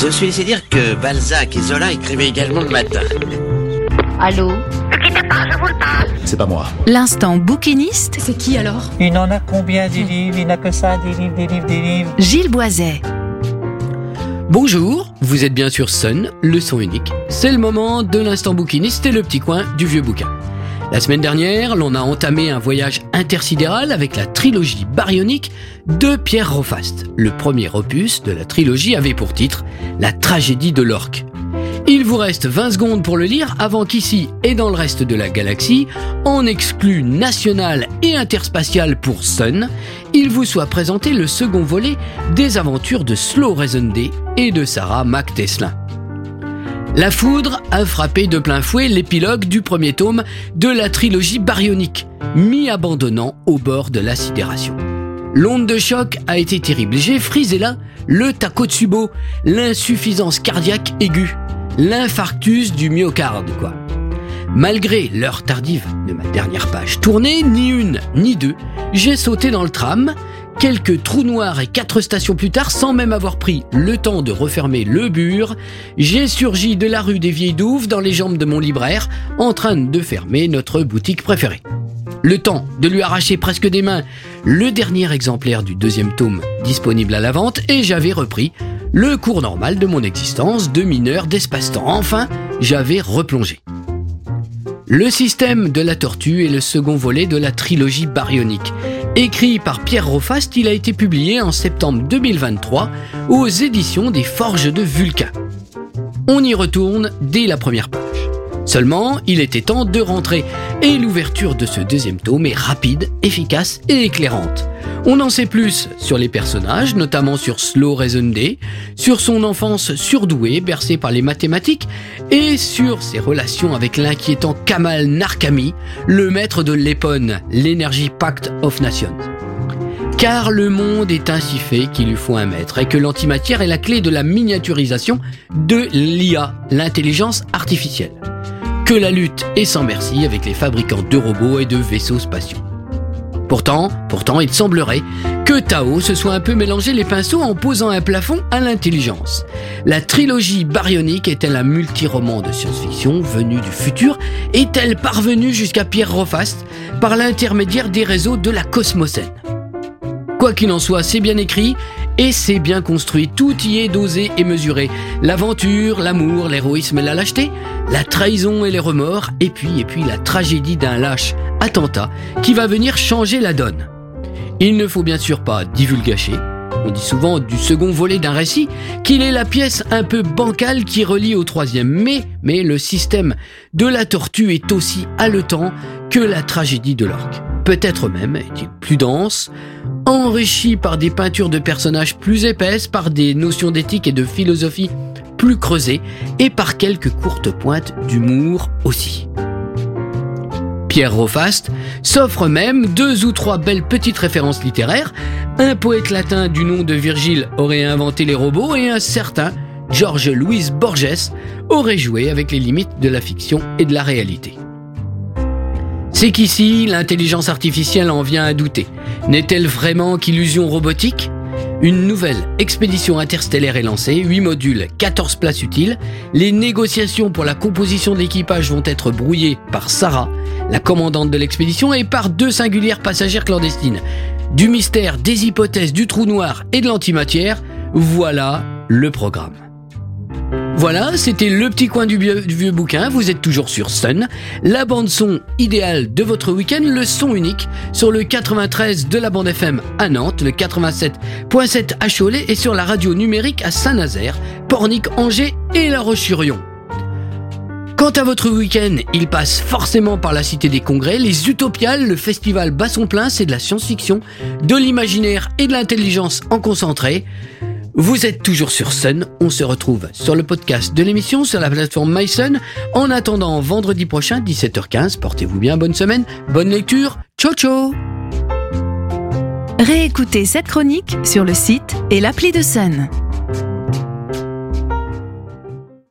Je suis laissé dire que Balzac et Zola écrivaient également le matin. Allô C'est pas moi. L'instant bouquiniste, C'est qui alors Il en a combien des livres? Il n'a que ça, des livres, des livres, des livres. Gilles Boiset. Bonjour, vous êtes bien sur Sun, le son unique. C'est le moment de l'instant bouquiniste et le petit coin du vieux bouquin. La semaine dernière, l'on a entamé un voyage intersidéral avec la trilogie baryonique de Pierre Rofast. Le premier opus de la trilogie avait pour titre La tragédie de l'orque. Il vous reste 20 secondes pour le lire avant qu'ici et dans le reste de la galaxie, en exclu national et interspatial pour Sun, il vous soit présenté le second volet des aventures de Slow Reason Day et de Sarah McTeslin. La foudre a frappé de plein fouet l'épilogue du premier tome de la trilogie baryonique, mi-abandonnant au bord de la sidération. L'onde de choc a été terrible. J'ai frisé là le Takotsubo, l'insuffisance cardiaque aiguë, l'infarctus du myocarde, quoi. Malgré l'heure tardive de ma dernière page tournée, ni une ni deux, j'ai sauté dans le tram, quelques trous noirs et quatre stations plus tard, sans même avoir pris le temps de refermer le bur, j'ai surgi de la rue des Vieilles Douves dans les jambes de mon libraire, en train de fermer notre boutique préférée. Le temps de lui arracher presque des mains le dernier exemplaire du deuxième tome disponible à la vente et j'avais repris le cours normal de mon existence de mineur d'espace-temps. Enfin, j'avais replongé. Le système de la tortue est le second volet de la trilogie baryonique. Écrit par Pierre Rofast, il a été publié en septembre 2023 aux éditions des Forges de Vulcain. On y retourne dès la première page. Seulement, il était temps de rentrer et l'ouverture de ce deuxième tome est rapide, efficace et éclairante. On en sait plus sur les personnages, notamment sur Slow Reason Day, sur son enfance surdouée, bercée par les mathématiques, et sur ses relations avec l'inquiétant Kamal Narkami, le maître de l'EPON, l'Energy Pact of Nations. Car le monde est ainsi fait qu'il lui faut un maître et que l'antimatière est la clé de la miniaturisation de l'IA, l'intelligence artificielle. Que la lutte est sans merci avec les fabricants de robots et de vaisseaux spatiaux. Pourtant, pourtant, il semblerait que Tao se soit un peu mélangé les pinceaux en posant un plafond à l'intelligence. La trilogie baryonique est-elle un multiroman de science-fiction venu du futur? Est-elle parvenue jusqu'à Pierre Rofast par l'intermédiaire des réseaux de la Cosmocène Quoi qu'il en soit, c'est bien écrit et c'est bien construit. Tout y est dosé et mesuré. L'aventure, l'amour, l'héroïsme et la lâcheté, la trahison et les remords, et puis, et puis la tragédie d'un lâche attentat qui va venir changer la donne. Il ne faut bien sûr pas divulgacher. On dit souvent du second volet d'un récit qu'il est la pièce un peu bancale qui relie au troisième. Mais, le système de la tortue est aussi haletant que la tragédie de l'orque. Peut-être même est-il plus dense, enrichi par des peintures de personnages plus épaisses, par des notions d'éthique et de philosophie plus creusées, et par quelques courtes pointes d'humour aussi. Pierre s'offre même deux ou trois belles petites références littéraires. Un poète latin du nom de Virgile aurait inventé les robots et un certain George Louis Borges aurait joué avec les limites de la fiction et de la réalité. C'est qu'ici, l'intelligence artificielle en vient à douter. N'est-elle vraiment qu'illusion robotique? Une nouvelle expédition interstellaire est lancée, 8 modules, 14 places utiles. Les négociations pour la composition de l'équipage vont être brouillées par Sarah, la commandante de l'expédition, et par deux singulières passagères clandestines. Du mystère, des hypothèses, du trou noir et de l'antimatière, voilà le programme. Voilà, c'était le petit coin du vieux, bouquin. Vous êtes toujours sur Sun, la bande son idéale de votre week-end, le son unique sur le 93 de la bande FM à Nantes, le 87.7 à Cholet et sur la radio numérique à Saint-Nazaire, Pornic, Angers et La Roche-sur-Yon. Quant à votre week-end, il passe forcément par la Cité des Congrès, les Utopiales, le festival Basson Plein, c'est de la science-fiction, de l'imaginaire et de l'intelligence en concentré. Vous êtes toujours sur Sun, on se retrouve sur le podcast de l'émission sur la plateforme MySun. En attendant vendredi prochain, 17h15, portez-vous bien, bonne semaine, bonne lecture, ciao ciao. Réécoutez cette chronique sur le site et l'appli de Sun.